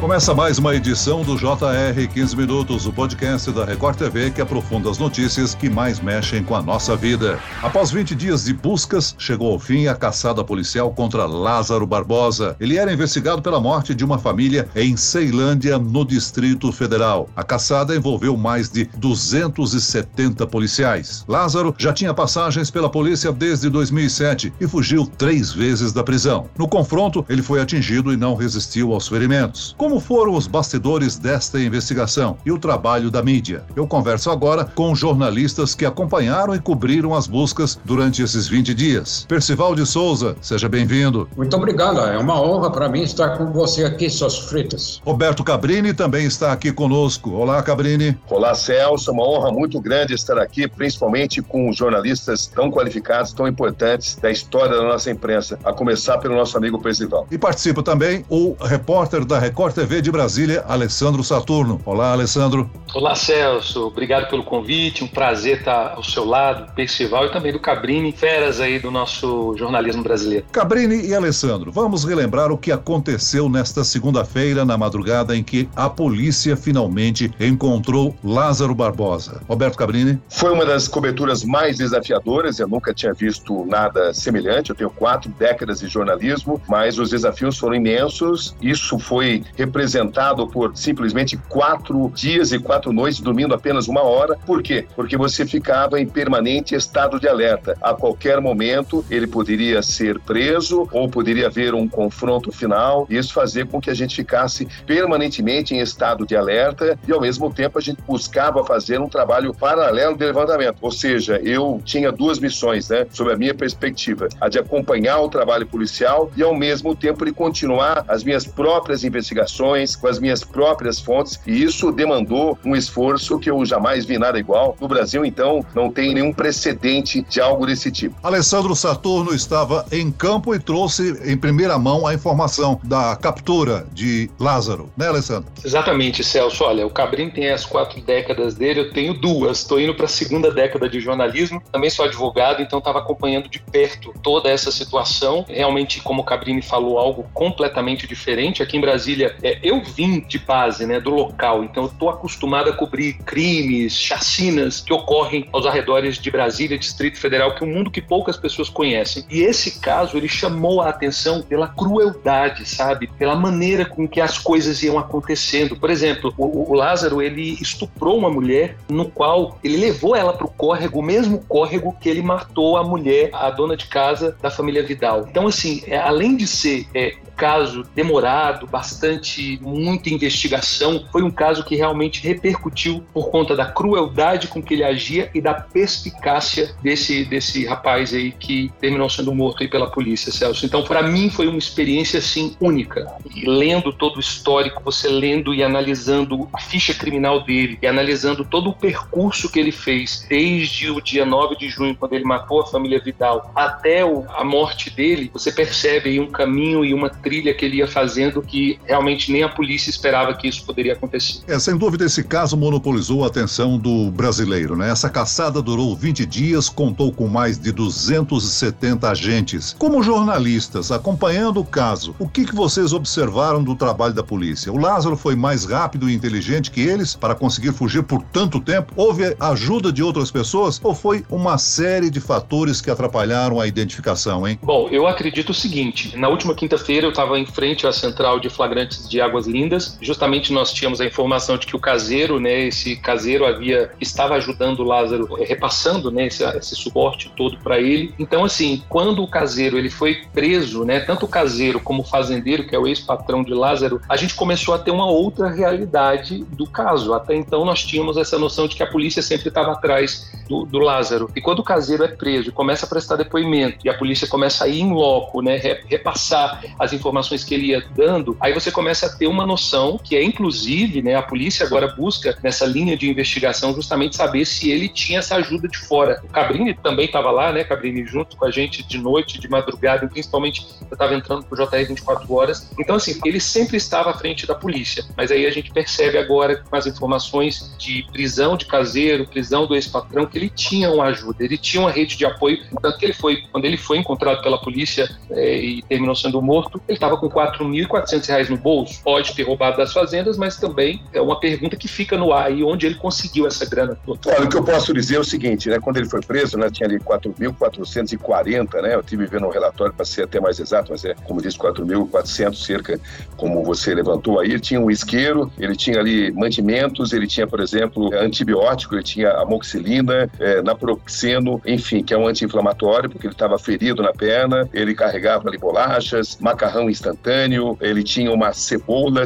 Começa mais uma edição do JR 15 Minutos, o podcast da Record TV que aprofunda as notícias que mais mexem com a nossa vida. Após 20 dias de buscas, chegou ao fim a caçada policial contra Lázaro Barbosa. Ele era investigado pela morte de uma família em Ceilândia, no Distrito Federal. A caçada envolveu mais de 270 policiais. Lázaro já tinha passagens pela polícia desde 2007 e fugiu três vezes da prisão. No confronto, ele foi atingido e não resistiu aos ferimentos. Como foram os bastidores desta investigação e o trabalho da mídia? Eu converso agora com jornalistas que acompanharam e cobriram as buscas durante esses 20 dias. Percival de Souza, seja bem-vindo. Muito obrigado, é uma honra para mim estar com você aqui, suas fritas. Roberto Cabrini também está aqui conosco. Olá, Cabrini. Olá, Celso, uma honra muito grande estar aqui, principalmente com jornalistas tão qualificados, tão importantes da história da nossa imprensa, a começar pelo nosso amigo Percival. E participa também o repórter da Record TV de Brasília, Alessandro Saturno. Olá, Alessandro. Olá, Celso. Obrigado pelo convite. Um prazer estar ao seu lado, Percival e também do Cabrini, feras aí do nosso jornalismo brasileiro. Cabrini e Alessandro, vamos relembrar o que aconteceu nesta segunda-feira, na madrugada em que a polícia finalmente encontrou Lázaro Barbosa. Roberto Cabrini. Foi uma das coberturas mais desafiadoras. Eu nunca tinha visto nada semelhante. Eu tenho quatro décadas de jornalismo, mas os desafios foram imensos. Isso foi representado por simplesmente quatro dias e quatro noites dormindo apenas uma hora. Por quê? Porque você ficava em permanente estado de alerta. A qualquer momento ele poderia ser preso ou poderia haver um confronto final. Isso fazia com que a gente ficasse permanentemente em estado de alerta e ao mesmo tempo a gente buscava fazer um trabalho paralelo de levantamento. Ou seja, eu tinha duas missões, né, sob a minha perspectiva, a de acompanhar o trabalho policial e ao mesmo tempo de continuar as minhas próprias investigações com as minhas próprias fontes, e isso demandou um esforço que eu jamais vi nada igual. No Brasil, então, não tem nenhum precedente de algo desse tipo. Alessandro Saturno estava em campo e trouxe em primeira mão a informação da captura de Lázaro, né, Alessandro? Exatamente, Celso. Olha, o Cabrim tem as quatro décadas dele, eu tenho duas. Estou indo para a segunda década de jornalismo, também sou advogado, então estava acompanhando de perto toda essa situação. Realmente, como o Cabrini falou, algo completamente diferente. Aqui em Brasília, é, eu vim de base, né, do local, então eu estou acostumado a cobrir crimes, chacinas que ocorrem aos arredores de Brasília, Distrito Federal, que é um mundo que poucas pessoas conhecem. E esse caso, ele chamou a atenção pela crueldade, sabe? Pela maneira com que as coisas iam acontecendo. Por exemplo, o, o Lázaro, ele estuprou uma mulher no qual ele levou ela para o córrego, o mesmo córrego que ele matou a mulher, a dona de casa da família Vidal. Então, assim, é, além de ser é, caso demorado, bastante, muita investigação. Foi um caso que realmente repercutiu por conta da crueldade com que ele agia e da perspicácia desse, desse rapaz aí que terminou sendo morto aí pela polícia, Celso. Então, para mim, foi uma experiência, assim, única. E lendo todo o histórico, você lendo e analisando a ficha criminal dele e analisando todo o percurso que ele fez desde o dia 9 de junho, quando ele matou a família Vidal, até a morte dele, você percebe aí um caminho e uma trilha que ele ia fazendo que realmente nem a polícia esperava que isso poderia acontecer. É, sem dúvida, esse caso monopolizou a atenção do brasileiro, né? Essa caçada durou 20 dias, contou com mais de 270 agentes. Como jornalistas, acompanhando o caso, o que, que vocês observaram do trabalho da polícia? O Lázaro foi mais rápido e inteligente que eles para conseguir fugir por tanto tempo? Houve ajuda de outras pessoas ou foi uma série de fatores que atrapalharam a identificação, hein? Bom, eu acredito o seguinte: na última quinta-feira eu estava em frente à central de flagrantes de Águas Lindas. Justamente nós tínhamos a informação de que o caseiro, né, esse caseiro havia estava ajudando o Lázaro, eh, repassando, né, esse, esse suporte todo para ele. Então, assim, quando o caseiro ele foi preso, né, tanto o caseiro como o fazendeiro, que é o ex-patrão de Lázaro, a gente começou a ter uma outra realidade do caso. Até então nós tínhamos essa noção de que a polícia sempre estava atrás do, do Lázaro. E quando o caseiro é preso, começa a prestar depoimento e a polícia começa a ir em loco, né, repassar as informações informações que ele ia dando, aí você começa a ter uma noção que é inclusive, né, a polícia agora busca nessa linha de investigação justamente saber se ele tinha essa ajuda de fora. O Cabrini também estava lá, né, Cabrini junto com a gente de noite, de madrugada, principalmente eu estava entrando pro JR 24 horas. Então assim, ele sempre estava à frente da polícia, mas aí a gente percebe agora com as informações de prisão de caseiro, prisão do ex-patrão que ele tinha uma ajuda, ele tinha uma rede de apoio, tanto que ele foi quando ele foi encontrado pela polícia é, e terminou sendo morto, ele estava com R$ 4.400 no bolso. Pode ter roubado das fazendas, mas também é uma pergunta que fica no ar e onde ele conseguiu essa grana toda. Olha, o que eu posso dizer é o seguinte, né? Quando ele foi preso, né, tinha ali 4.440, né? Eu tive vendo um relatório para ser até mais exato, mas é, como disse, 4.400 cerca, como você levantou aí. Ele tinha um isqueiro, ele tinha ali mantimentos, ele tinha, por exemplo, antibiótico, ele tinha amoxicilina, é, naproxeno, enfim, que é um anti-inflamatório, porque ele estava ferido na perna, ele carregava ali bolachas, macarrão instantâneo, ele tinha uma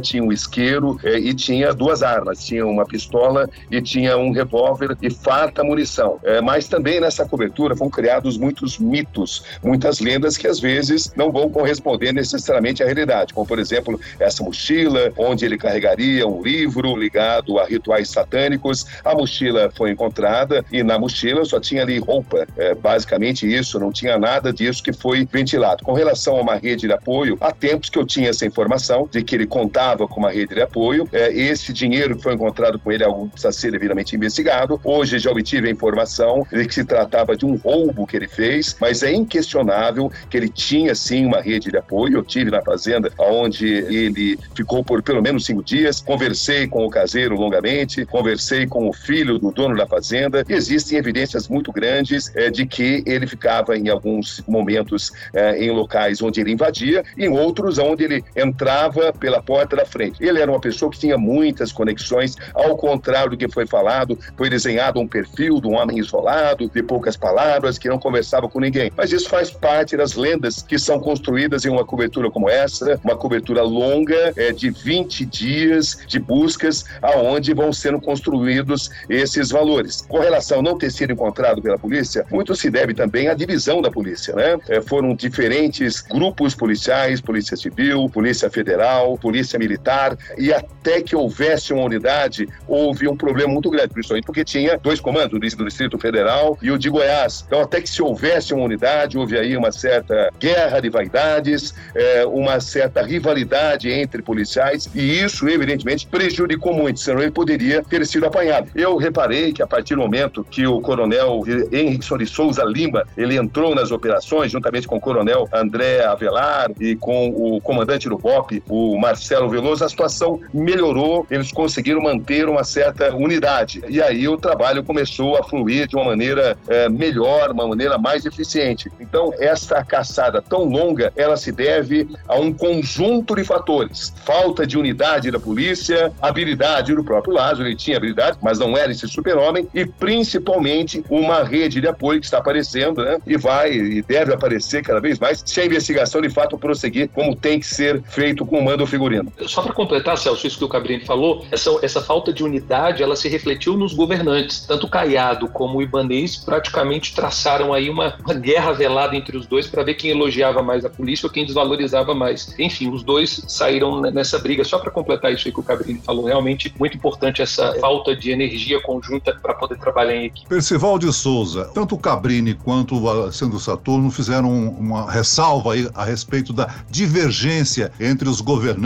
tinha um isqueiro é, e tinha duas armas, tinha uma pistola e tinha um revólver e farta munição. É, mas também nessa cobertura foram criados muitos mitos, muitas lendas que às vezes não vão corresponder necessariamente à realidade, como por exemplo essa mochila, onde ele carregaria um livro ligado a rituais satânicos. A mochila foi encontrada e na mochila só tinha ali roupa, é, basicamente isso, não tinha nada disso que foi ventilado. Com relação a uma rede de apoio, há tempos que eu tinha essa informação de que ele contava com uma rede de apoio. É, esse dinheiro que foi encontrado com ele é algo que precisa ser devidamente investigado. Hoje já obtive a informação de que se tratava de um roubo que ele fez, mas é inquestionável que ele tinha sim uma rede de apoio. Eu tive na fazenda, onde ele ficou por pelo menos cinco dias. Conversei com o caseiro longamente, conversei com o filho do dono da fazenda. Existem evidências muito grandes é, de que ele ficava em alguns momentos é, em locais onde ele invadia, e em outros onde ele entrava pela porta da frente. Ele era uma pessoa que tinha muitas conexões, ao contrário do que foi falado, foi desenhado um perfil de um homem isolado, de poucas palavras, que não conversava com ninguém. Mas isso faz parte das lendas que são construídas em uma cobertura como essa, uma cobertura longa é, de 20 dias de buscas, aonde vão sendo construídos esses valores. Com relação a não ter sido encontrado pela polícia, muito se deve também à divisão da polícia, né? É, foram diferentes grupos policiais, polícia civil, polícia federal, polícia militar, e até que houvesse uma unidade, houve um problema muito grande, principalmente porque tinha dois comandos, o do Distrito Federal e o de Goiás. Então, até que se houvesse uma unidade, houve aí uma certa guerra de vaidades, é, uma certa rivalidade entre policiais, e isso, evidentemente, prejudicou muito, senão ele poderia ter sido apanhado. Eu reparei que a partir do momento que o coronel Henrique de Souza Lima, ele entrou nas operações, juntamente com o coronel André Avelar e com o comandante do BOP, o Marcelo Veloso, a situação melhorou, eles conseguiram manter uma certa unidade. E aí o trabalho começou a fluir de uma maneira é, melhor, uma maneira mais eficiente. Então, essa caçada tão longa, ela se deve a um conjunto de fatores. Falta de unidade da polícia, habilidade do próprio Lázaro, ele tinha habilidade, mas não era esse super-homem, e principalmente uma rede de apoio que está aparecendo, né? E vai e deve aparecer cada vez mais se a investigação de fato prosseguir como tem que ser feito com o mando figurino. Só para completar, Celso, isso que o Cabrini falou, essa, essa falta de unidade, ela se refletiu nos governantes. Tanto o Caiado como o Ibanês praticamente traçaram aí uma, uma guerra velada entre os dois para ver quem elogiava mais a polícia ou quem desvalorizava mais. Enfim, os dois saíram nessa briga. Só para completar isso aí que o Cabrini falou, realmente muito importante essa falta de energia conjunta para poder trabalhar em equipe. Percival de Souza, tanto o Cabrini quanto o Alessandro Saturno fizeram uma ressalva aí a respeito da divergência entre os governantes,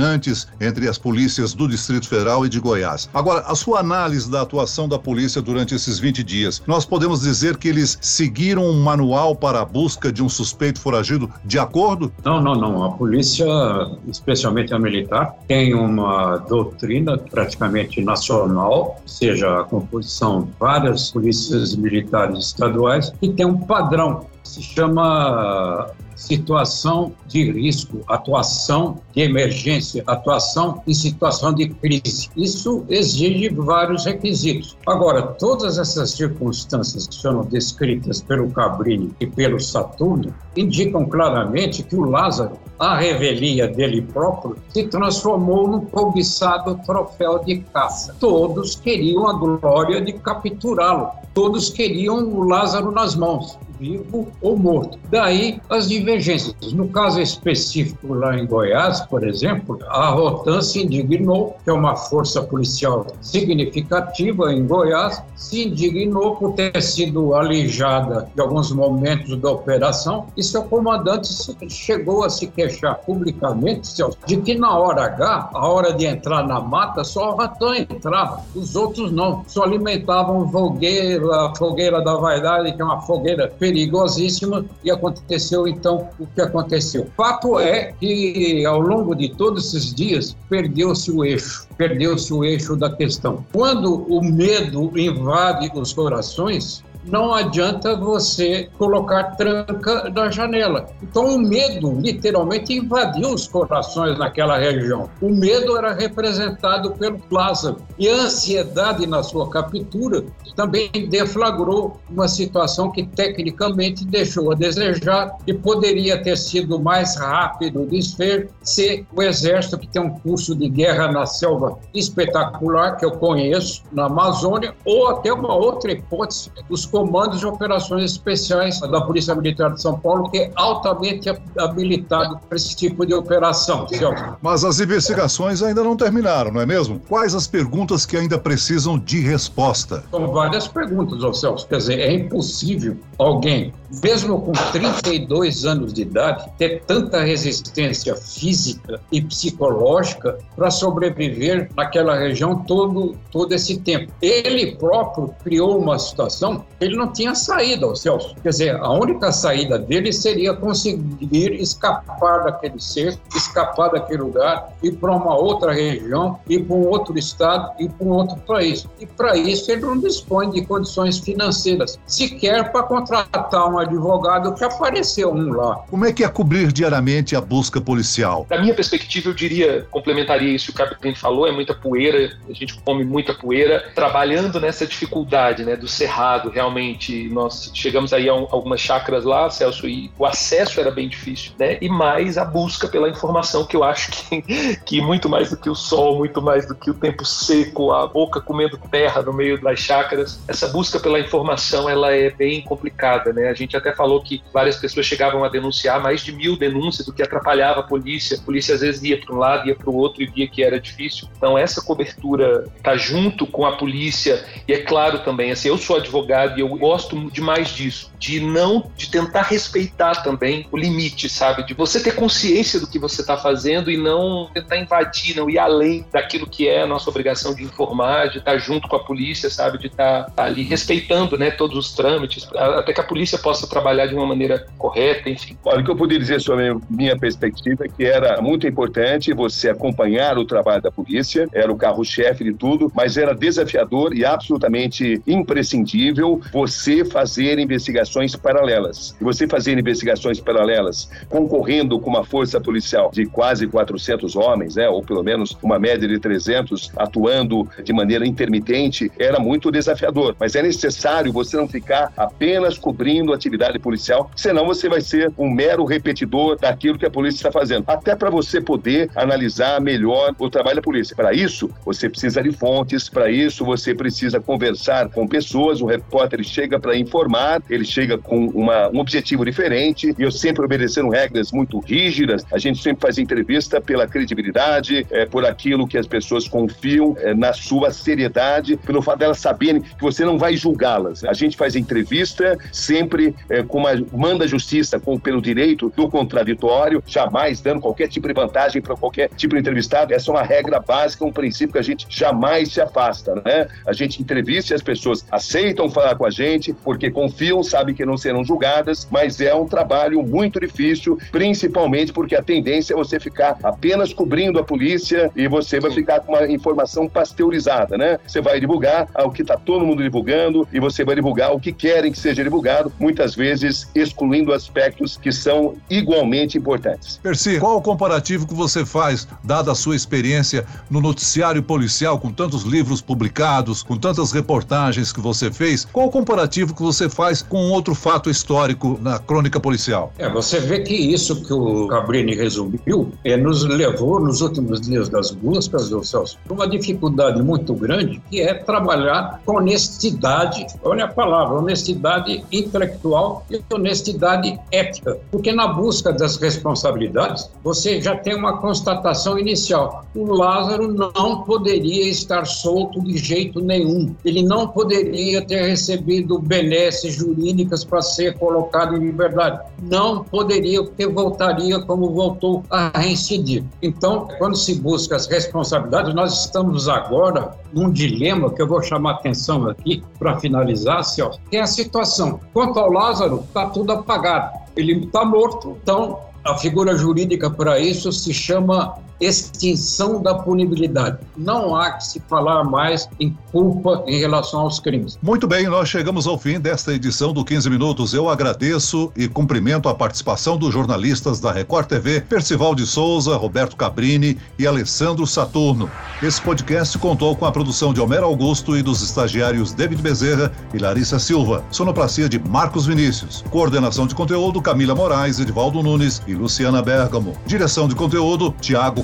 entre as polícias do Distrito Federal e de Goiás. Agora, a sua análise da atuação da polícia durante esses 20 dias, nós podemos dizer que eles seguiram um manual para a busca de um suspeito foragido de acordo? Não, não, não. A polícia, especialmente a militar, tem uma doutrina praticamente nacional, seja, a composição várias polícias militares estaduais, e tem um padrão se chama situação de risco, atuação de emergência, atuação em situação de crise. Isso exige vários requisitos. Agora, todas essas circunstâncias que foram descritas pelo Cabrini e pelo Saturno indicam claramente que o Lázaro, a revelia dele próprio, se transformou num cobiçado troféu de caça. Todos queriam a glória de capturá-lo. Todos queriam o Lázaro nas mãos vivo ou morto. Daí as divergências. No caso específico lá em Goiás, por exemplo, a Rotan se indignou, que é uma força policial significativa em Goiás, se indignou por ter sido alijada de alguns momentos da operação e seu comandante chegou a se queixar publicamente de que na hora H, a hora de entrar na mata, só o Rotan entrava, os outros não, só alimentavam fogueira, a fogueira da vaidade, que é uma fogueira perigosíssima e aconteceu então o que aconteceu. Fato é que ao longo de todos esses dias perdeu-se o eixo, perdeu-se o eixo da questão. Quando o medo invade os corações, não adianta você colocar tranca na janela. Então o medo literalmente invadiu os corações naquela região. O medo era representado pelo Lázaro e a ansiedade na sua captura também deflagrou uma situação que tecnicamente deixou a desejar e poderia ter sido mais rápido o desfecho se o exército que tem um curso de guerra na selva espetacular que eu conheço na Amazônia ou até uma outra hipótese dos comandos de operações especiais da Polícia Militar de São Paulo, que é altamente habilitado para esse tipo de operação. Mas as investigações ainda não terminaram, não é mesmo? Quais as perguntas que ainda precisam de resposta? São várias perguntas, ô Celso. Quer dizer, é impossível alguém, mesmo com 32 anos de idade, ter tanta resistência física e psicológica para sobreviver naquela região todo, todo esse tempo. Ele próprio criou uma situação ele não tinha saída, Celso. Quer dizer, a única saída dele seria conseguir escapar daquele ser, escapar daquele lugar, ir para uma outra região, ir para um outro estado, ir para um outro país. E para isso ele não dispõe de condições financeiras, sequer para contratar um advogado que apareceu um lá. Como é que é cobrir diariamente a busca policial? Da minha perspectiva, eu diria, complementaria isso que o capitão falou, é muita poeira, a gente come muita poeira, trabalhando nessa dificuldade, né, do cerrado, realmente realmente nós chegamos aí a um, algumas chacras lá, Celso, e o acesso era bem difícil, né? E mais a busca pela informação, que eu acho que, que muito mais do que o sol, muito mais do que o tempo seco, a boca comendo terra no meio das chacras, essa busca pela informação ela é bem complicada, né? A gente até falou que várias pessoas chegavam a denunciar mais de mil denúncias, o que atrapalhava a polícia. A polícia às vezes ia para um lado, ia para o outro e via que era difícil. Então essa cobertura tá junto com a polícia e é claro também, assim, eu sou advogado e eu gosto demais disso, de não, de tentar respeitar também o limite, sabe? De você ter consciência do que você está fazendo e não tentar invadir, não ir além daquilo que é a nossa obrigação de informar, de estar junto com a polícia, sabe? De estar ali respeitando, né, todos os trâmites, até que a polícia possa trabalhar de uma maneira correta, enfim. Olha, o que eu poderia dizer sobre minha perspectiva é que era muito importante você acompanhar o trabalho da polícia, era o carro-chefe de tudo, mas era desafiador e absolutamente imprescindível você fazer investigações paralelas. E você fazer investigações paralelas concorrendo com uma força policial de quase 400 homens, né, ou pelo menos uma média de 300 atuando de maneira intermitente, era muito desafiador. Mas é necessário você não ficar apenas cobrindo atividade policial, senão você vai ser um mero repetidor daquilo que a polícia está fazendo. Até para você poder analisar melhor o trabalho da polícia. Para isso, você precisa de fontes, para isso você precisa conversar com pessoas, o repórter ele chega para informar, ele chega com uma, um objetivo diferente, e eu sempre obedecendo regras muito rígidas. A gente sempre faz entrevista pela credibilidade, é, por aquilo que as pessoas confiam é, na sua seriedade, pelo fato delas saberem que você não vai julgá-las. A gente faz entrevista sempre é, com uma manda justiça com, pelo direito do contraditório, jamais dando qualquer tipo de vantagem para qualquer tipo de entrevistado. Essa é uma regra básica, um princípio que a gente jamais se afasta, né? A gente entrevista e as pessoas aceitam falar com a gente, porque confiam, sabem que não serão julgadas, mas é um trabalho muito difícil, principalmente porque a tendência é você ficar apenas cobrindo a polícia e você vai ficar com uma informação pasteurizada, né? Você vai divulgar o que está todo mundo divulgando e você vai divulgar o que querem que seja divulgado, muitas vezes excluindo aspectos que são igualmente importantes. Percy, qual o comparativo que você faz, dada a sua experiência no noticiário policial, com tantos livros publicados, com tantas reportagens que você fez? Qual comparativo que você faz com outro fato histórico na crônica policial? É, você vê que isso que o Cabrini resumiu é, nos levou nos últimos dias das buscas, do Celso, uma dificuldade muito grande, que é trabalhar com honestidade, olha a palavra, honestidade intelectual e honestidade ética. Porque na busca das responsabilidades, você já tem uma constatação inicial. O Lázaro não poderia estar solto de jeito nenhum. Ele não poderia ter recebido recebido benesses jurídicas para ser colocado em liberdade. Não poderia, porque voltaria como voltou a reincidir. Então, quando se busca as responsabilidades, nós estamos agora num dilema que eu vou chamar atenção aqui para finalizar, senhor, que é a situação. Quanto ao Lázaro, está tudo apagado. Ele está morto, então a figura jurídica para isso se chama extinção da punibilidade. Não há que se falar mais em culpa em relação aos crimes. Muito bem, nós chegamos ao fim desta edição do 15 Minutos. Eu agradeço e cumprimento a participação dos jornalistas da Record TV, Percival de Souza, Roberto Cabrini e Alessandro Saturno. Esse podcast contou com a produção de Homero Augusto e dos estagiários David Bezerra e Larissa Silva. Sonoplastia de Marcos Vinícius. Coordenação de conteúdo Camila Moraes, Edvaldo Nunes e Luciana Bergamo. Direção de conteúdo Tiago